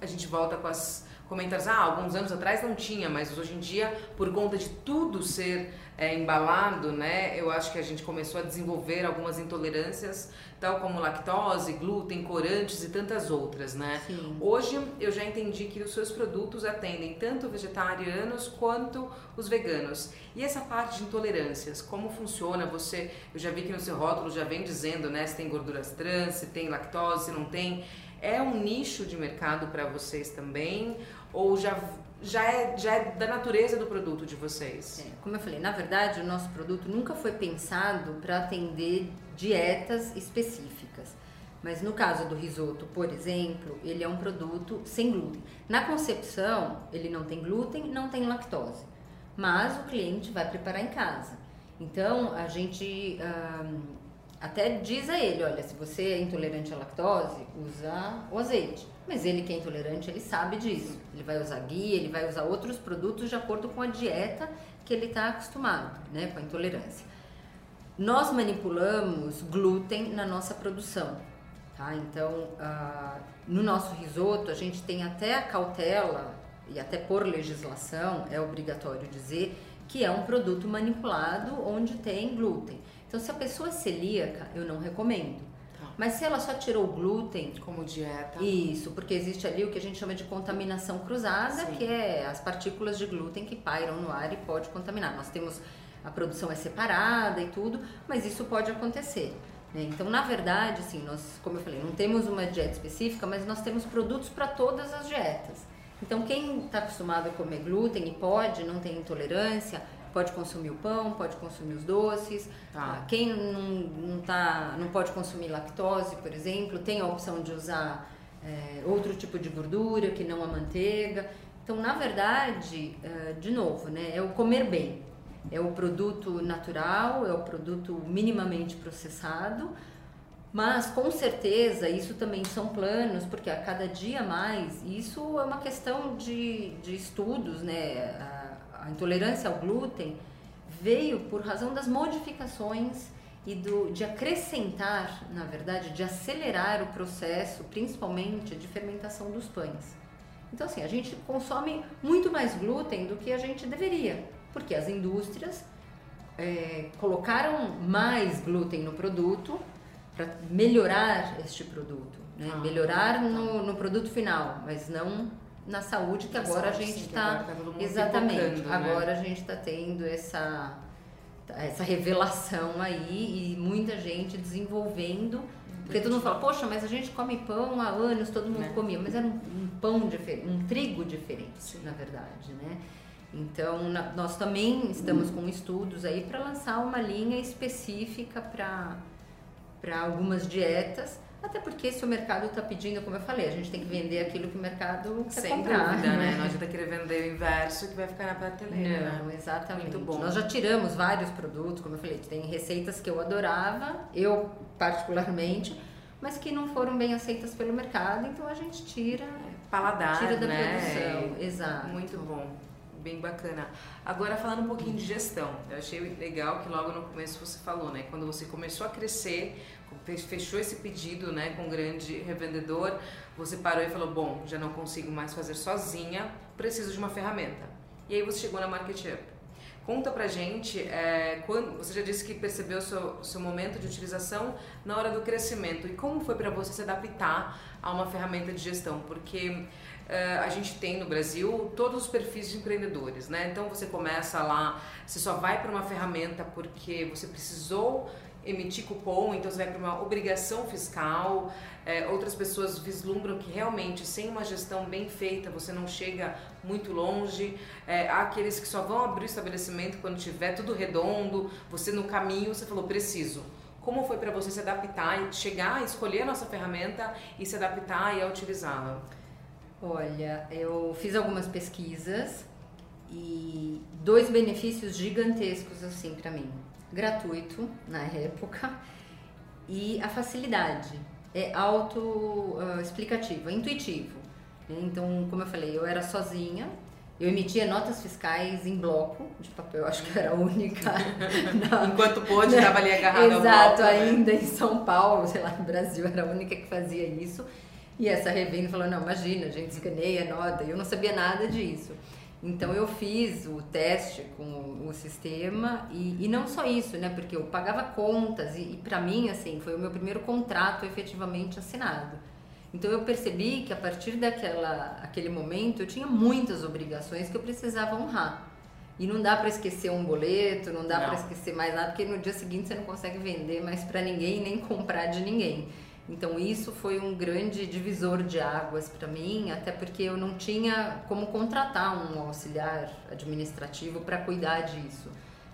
Speaker 1: a gente volta com as comentários, ah, alguns anos atrás não tinha, mas hoje em dia, por conta de tudo ser é, embalado, né, eu acho que a gente começou a desenvolver algumas intolerâncias, tal como lactose, glúten, corantes e tantas outras, né?
Speaker 2: Sim.
Speaker 1: Hoje eu já entendi que os seus produtos atendem tanto vegetarianos quanto os veganos. E essa parte de intolerâncias, como funciona? Você, eu já vi que no seu rótulo já vem dizendo, né, se tem gorduras trans, se tem lactose, se não tem. É um nicho de mercado para vocês também? Ou já já é, já é da natureza do produto de vocês?
Speaker 2: É, como eu falei, na verdade, o nosso produto nunca foi pensado para atender dietas específicas. Mas no caso do risoto, por exemplo, ele é um produto sem glúten. Na concepção, ele não tem glúten, não tem lactose. Mas o cliente vai preparar em casa. Então, a gente até diz a ele, olha, se você é intolerante à lactose, usa o azeite. Mas ele que é intolerante, ele sabe disso. Ele vai usar guia, ele vai usar outros produtos de acordo com a dieta que ele está acostumado, né, com a intolerância. Nós manipulamos glúten na nossa produção, tá? Então, uh, no nosso risoto, a gente tem até a cautela, e até por legislação é obrigatório dizer, que é um produto manipulado onde tem glúten. Então, se a pessoa é celíaca, eu não recomendo. Tá. Mas se ela só tirou o glúten.
Speaker 1: Como dieta.
Speaker 2: Isso, porque existe ali o que a gente chama de contaminação cruzada, Sim. que é as partículas de glúten que pairam no ar e pode contaminar. Nós temos. A produção é separada e tudo, mas isso pode acontecer. Né? Então, na verdade, assim, nós, como eu falei, não temos uma dieta específica, mas nós temos produtos para todas as dietas. Então, quem está acostumado a comer glúten e pode, não tem intolerância, pode consumir o pão, pode consumir os doces. Tá. Quem não, não, tá, não pode consumir lactose, por exemplo, tem a opção de usar é, outro tipo de gordura que não a manteiga. Então, na verdade, é, de novo, né, é o comer bem. É o produto natural, é o produto minimamente processado, mas com certeza isso também são planos, porque a cada dia mais, isso é uma questão de, de estudos, né? Intolerância ao glúten veio por razão das modificações e do, de acrescentar, na verdade, de acelerar o processo, principalmente de fermentação dos pães. Então, assim, a gente consome muito mais glúten do que a gente deveria, porque as indústrias é, colocaram mais glúten no produto para melhorar este produto, né? ah, melhorar tá. no, no produto final, mas não na saúde que agora a gente está tá exatamente né? agora a gente está tendo essa essa revelação aí e muita gente desenvolvendo porque todo mundo fala poxa mas a gente come pão há anos todo mundo né? comia mas era um, um, pão diferente um trigo diferente Sim. na verdade né então na, nós também estamos com estudos aí para lançar uma linha específica para algumas dietas até porque se o mercado está pedindo, como eu falei, a gente tem que vender aquilo que o mercado quer
Speaker 1: Sem
Speaker 2: comprar.
Speaker 1: Dúvida, né? Não adianta querer vender o inverso que vai ficar na prateleira.
Speaker 2: Não,
Speaker 1: né?
Speaker 2: exatamente.
Speaker 1: Muito bom.
Speaker 2: Nós já tiramos vários produtos, como eu falei, tem receitas que eu adorava, eu particularmente, mas que não foram bem aceitas pelo mercado, então a gente tira,
Speaker 1: paladar,
Speaker 2: tira da
Speaker 1: né?
Speaker 2: produção, exato.
Speaker 1: Muito bom bem bacana. Agora falando um pouquinho de gestão, eu achei legal que logo no começo você falou, né? Quando você começou a crescer, fechou esse pedido, né, com um grande revendedor, você parou e falou, bom, já não consigo mais fazer sozinha, preciso de uma ferramenta. E aí você chegou na Market Up. Conta pra gente, é, quando, você já disse que percebeu o seu, seu momento de utilização na hora do crescimento e como foi para você se adaptar a uma ferramenta de gestão? Porque a gente tem no Brasil todos os perfis de empreendedores, né? Então você começa lá, você só vai para uma ferramenta porque você precisou emitir cupom, então você vai para uma obrigação fiscal. É, outras pessoas vislumbram que realmente sem uma gestão bem feita você não chega muito longe. É, há aqueles que só vão abrir o estabelecimento quando tiver tudo redondo, você no caminho, você falou preciso. Como foi para você se adaptar e chegar, escolher a nossa ferramenta e se adaptar e a utilizá-la?
Speaker 2: Olha, eu fiz algumas pesquisas e dois benefícios gigantescos assim para mim gratuito na época e a facilidade é auto-explicativo, uh, é intuitivo. Né? Então, como eu falei, eu era sozinha, eu emitia notas fiscais em bloco de papel, acho que era a única.
Speaker 1: Na, Enquanto pôde, estava ali agarrada
Speaker 2: Exato, bloco, né? ainda né? em São Paulo, sei lá, no Brasil, era a única que fazia isso. E essa revenda falou: não, imagina, a gente escaneia nota. Eu não sabia nada disso. Então eu fiz o teste com o sistema e, e não só isso, né? Porque eu pagava contas e, e para mim assim foi o meu primeiro contrato efetivamente assinado. Então eu percebi que a partir daquela aquele momento eu tinha muitas obrigações que eu precisava honrar. E não dá para esquecer um boleto, não dá para esquecer mais nada, porque no dia seguinte você não consegue vender mais para ninguém nem comprar de ninguém. Então isso foi um grande divisor de águas para mim, até porque eu não tinha como contratar um auxiliar administrativo para cuidar disso.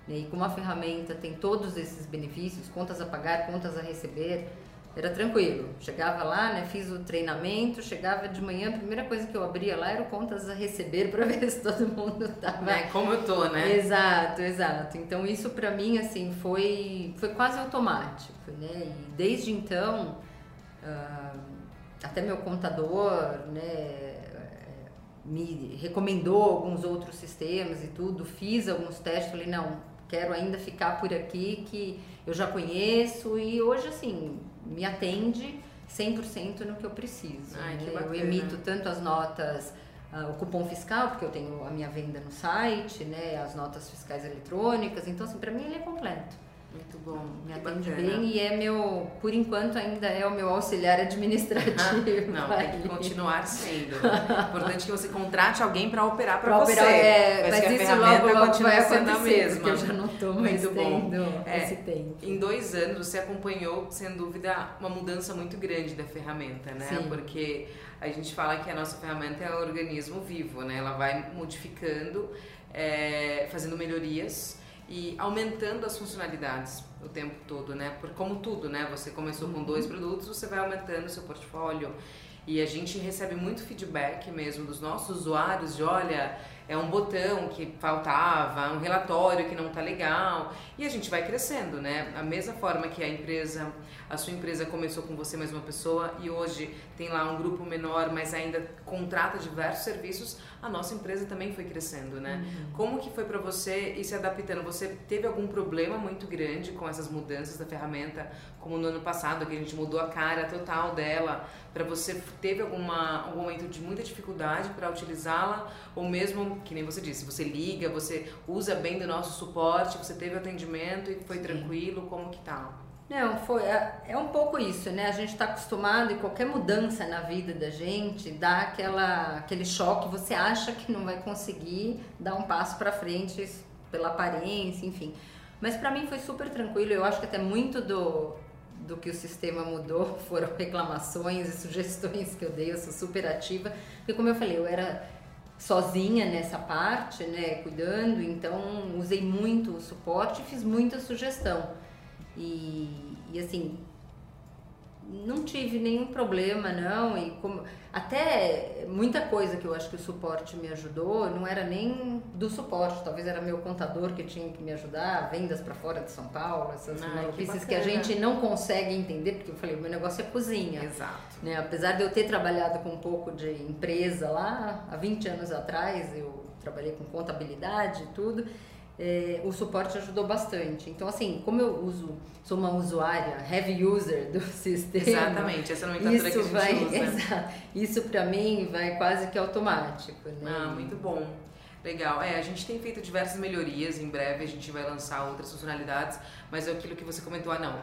Speaker 2: Né? E como a ferramenta tem todos esses benefícios, contas a pagar, contas a receber, era tranquilo. Chegava lá, né, fiz o treinamento, chegava de manhã, a primeira coisa que eu abria lá era o contas a receber para ver se todo mundo estava.
Speaker 1: É, como eu tô, né?
Speaker 2: Exato, exato. Então isso para mim assim foi foi quase automático, né? E desde então uh, até meu contador, né, me recomendou alguns outros sistemas e tudo, fiz alguns testes, falei, não, quero ainda ficar por aqui que eu já conheço e hoje, assim, me atende 100% no que eu preciso.
Speaker 1: Ai,
Speaker 2: né?
Speaker 1: Eu
Speaker 2: emito tanto as notas, uh, o cupom fiscal, porque eu tenho a minha venda no site, né, as notas fiscais eletrônicas, então, assim, para mim ele é completo.
Speaker 1: Bom.
Speaker 2: Me atende bem e é meu, por enquanto ainda é o meu auxiliar administrativo.
Speaker 1: Não, tem que continuar sendo. Importante que você contrate alguém para operar para você.
Speaker 2: Operar, é, mas,
Speaker 1: mas
Speaker 2: isso logo, logo vai sendo
Speaker 1: a mesma.
Speaker 2: eu já não estou mais muito bom. É, esse tempo.
Speaker 1: Em dois anos você acompanhou, sem dúvida, uma mudança muito grande da ferramenta, né?
Speaker 2: Sim.
Speaker 1: Porque a gente fala que a nossa ferramenta é um organismo vivo, né? Ela vai modificando, é, fazendo melhorias e aumentando as funcionalidades o tempo todo, né? Por como tudo, né? Você começou com dois uhum. produtos, você vai aumentando o seu portfólio. E a gente recebe muito feedback mesmo dos nossos usuários de, olha, é um botão que faltava, um relatório que não tá legal. E a gente vai crescendo, né? A mesma forma que a empresa, a sua empresa começou com você mais uma pessoa e hoje tem lá um grupo menor, mas ainda contrata diversos serviços, a nossa empresa também foi crescendo, né? Uhum. Como que foi para você ir se adaptando? Você teve algum problema muito grande com essas mudanças da ferramenta, como no ano passado, que a gente mudou a cara total dela, para você teve alguma algum momento de muita dificuldade para utilizá-la ou mesmo que nem você disse, você liga, você usa bem do nosso suporte, você teve atendimento e foi Sim. tranquilo, como que tá?
Speaker 2: Não, foi, é, é um pouco isso, né? A gente está acostumado e qualquer mudança na vida da gente dá aquela, aquele choque, você acha que não vai conseguir dar um passo para frente pela aparência, enfim. Mas para mim foi super tranquilo, eu acho que até muito do, do que o sistema mudou foram reclamações e sugestões que eu dei, eu sou super ativa, porque como eu falei, eu era sozinha nessa parte, né, cuidando, então usei muito o suporte fiz muita sugestão. E, e assim, não tive nenhum problema, não. E como, até muita coisa que eu acho que o suporte me ajudou, não era nem do suporte, talvez era meu contador que tinha que me ajudar, vendas para fora de São Paulo, essas ah, maluquices que, que, a gente não consegue entender, porque eu falei, meu negócio é cozinha.
Speaker 1: Exato.
Speaker 2: Né? Apesar de eu ter trabalhado com um pouco de empresa lá, há 20 anos atrás, eu trabalhei com contabilidade e tudo é, o suporte ajudou bastante. Então, assim, como eu uso, sou uma usuária, heavy user do sistema.
Speaker 1: Exatamente, essa nomenclatura isso que a gente
Speaker 2: vai, usa. Exato, isso para mim vai quase que automático. Né?
Speaker 1: Ah, muito bom. Legal. É, a gente tem feito diversas melhorias, em breve a gente vai lançar outras funcionalidades, mas é aquilo que você comentou, ah, não.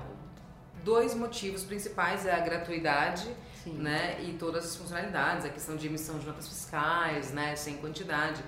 Speaker 1: Dois motivos principais é a gratuidade, Sim. né, e todas as funcionalidades, a questão de emissão de notas fiscais, né, sem quantidade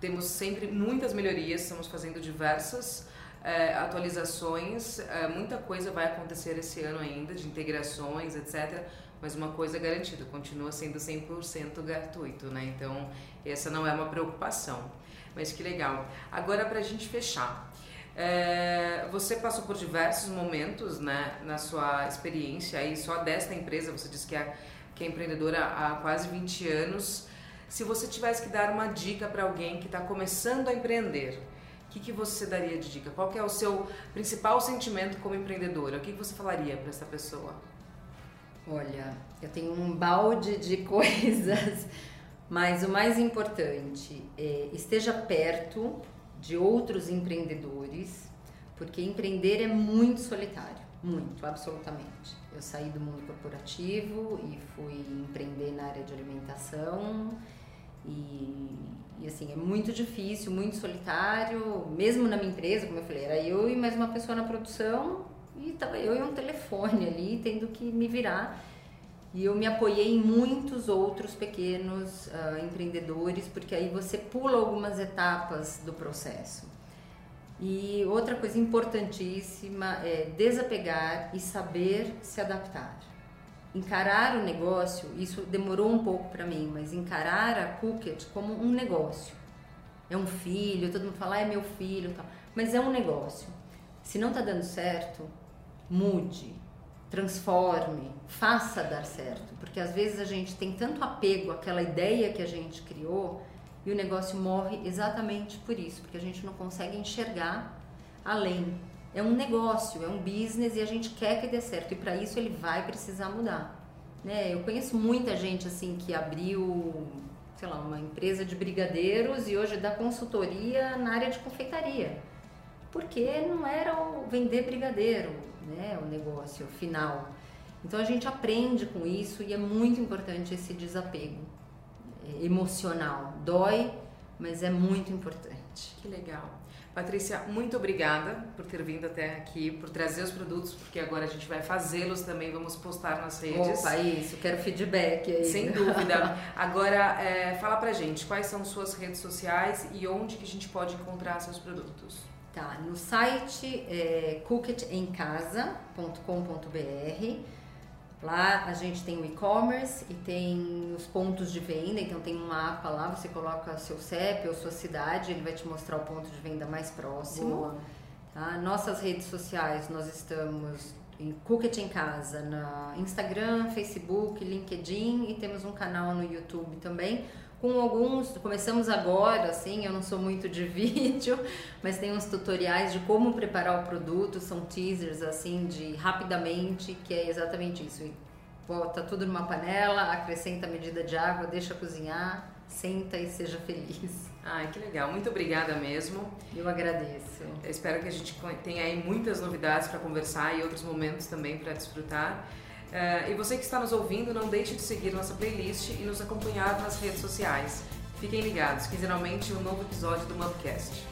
Speaker 1: temos sempre muitas melhorias, estamos fazendo diversas é, atualizações, é, muita coisa vai acontecer esse ano ainda, de integrações, etc. Mas uma coisa é garantida, continua sendo 100% gratuito, né? Então, essa não é uma preocupação. Mas que legal. Agora, para a gente fechar, é, você passou por diversos momentos né, na sua experiência, aí só desta empresa, você disse que é, que é empreendedora há quase 20 anos. Se você tivesse que dar uma dica para alguém que está começando a empreender, o que, que você daria de dica? Qual é o seu principal sentimento como empreendedora? O que, que você falaria para essa pessoa?
Speaker 2: Olha, eu tenho um balde de coisas, mas o mais importante é esteja perto de outros empreendedores, porque empreender é muito solitário, muito, absolutamente. Eu saí do mundo corporativo e fui empreender na área de alimentação e, e, assim, é muito difícil, muito solitário, mesmo na minha empresa, como eu falei, era eu e mais uma pessoa na produção e tava eu e um telefone ali, tendo que me virar. E eu me apoiei em muitos outros pequenos uh, empreendedores, porque aí você pula algumas etapas do processo. E outra coisa importantíssima é desapegar e saber se adaptar encarar o negócio, isso demorou um pouco para mim, mas encarar a Cookit como um negócio. É um filho, todo mundo fala, ah, é meu filho, tal. mas é um negócio. Se não está dando certo, mude, transforme, faça dar certo, porque às vezes a gente tem tanto apego àquela ideia que a gente criou e o negócio morre exatamente por isso, porque a gente não consegue enxergar além é um negócio, é um business e a gente quer que dê certo. E para isso ele vai precisar mudar. Né? Eu conheço muita gente assim que abriu, sei lá, uma empresa de brigadeiros e hoje dá consultoria na área de confeitaria. Porque não era o vender brigadeiro, né, o negócio final. Então a gente aprende com isso e é muito importante esse desapego é, emocional. Dói, mas é muito importante.
Speaker 1: Que legal. Patrícia, muito obrigada por ter vindo até aqui, por trazer os produtos, porque agora a gente vai fazê-los também, vamos postar nas redes.
Speaker 2: Opa, isso, quero feedback aí.
Speaker 1: Sem dúvida. Agora, é, fala pra gente, quais são suas redes sociais e onde que a gente pode encontrar seus produtos?
Speaker 2: Tá, no site é cooketencasa.com.br Lá a gente tem o e-commerce e tem os pontos de venda, então tem um mapa lá, você coloca seu CEP ou sua cidade, ele vai te mostrar o ponto de venda mais próximo. Tá? Nossas redes sociais, nós estamos em Cookit em Casa, na Instagram, Facebook, LinkedIn e temos um canal no YouTube também com alguns, começamos agora, assim, eu não sou muito de vídeo, mas tem uns tutoriais de como preparar o produto, são teasers, assim, de rapidamente, que é exatamente isso. Bota tudo numa panela, acrescenta a medida de água, deixa cozinhar, senta e seja feliz.
Speaker 1: Ai, que legal. Muito obrigada mesmo.
Speaker 2: Eu agradeço.
Speaker 1: Eu espero que a gente tenha aí muitas novidades para conversar e outros momentos também para desfrutar. Uh, e você que está nos ouvindo, não deixe de seguir nossa playlist e nos acompanhar nas redes sociais. Fiquem ligados, quinzenalmente um novo episódio do Mubcast.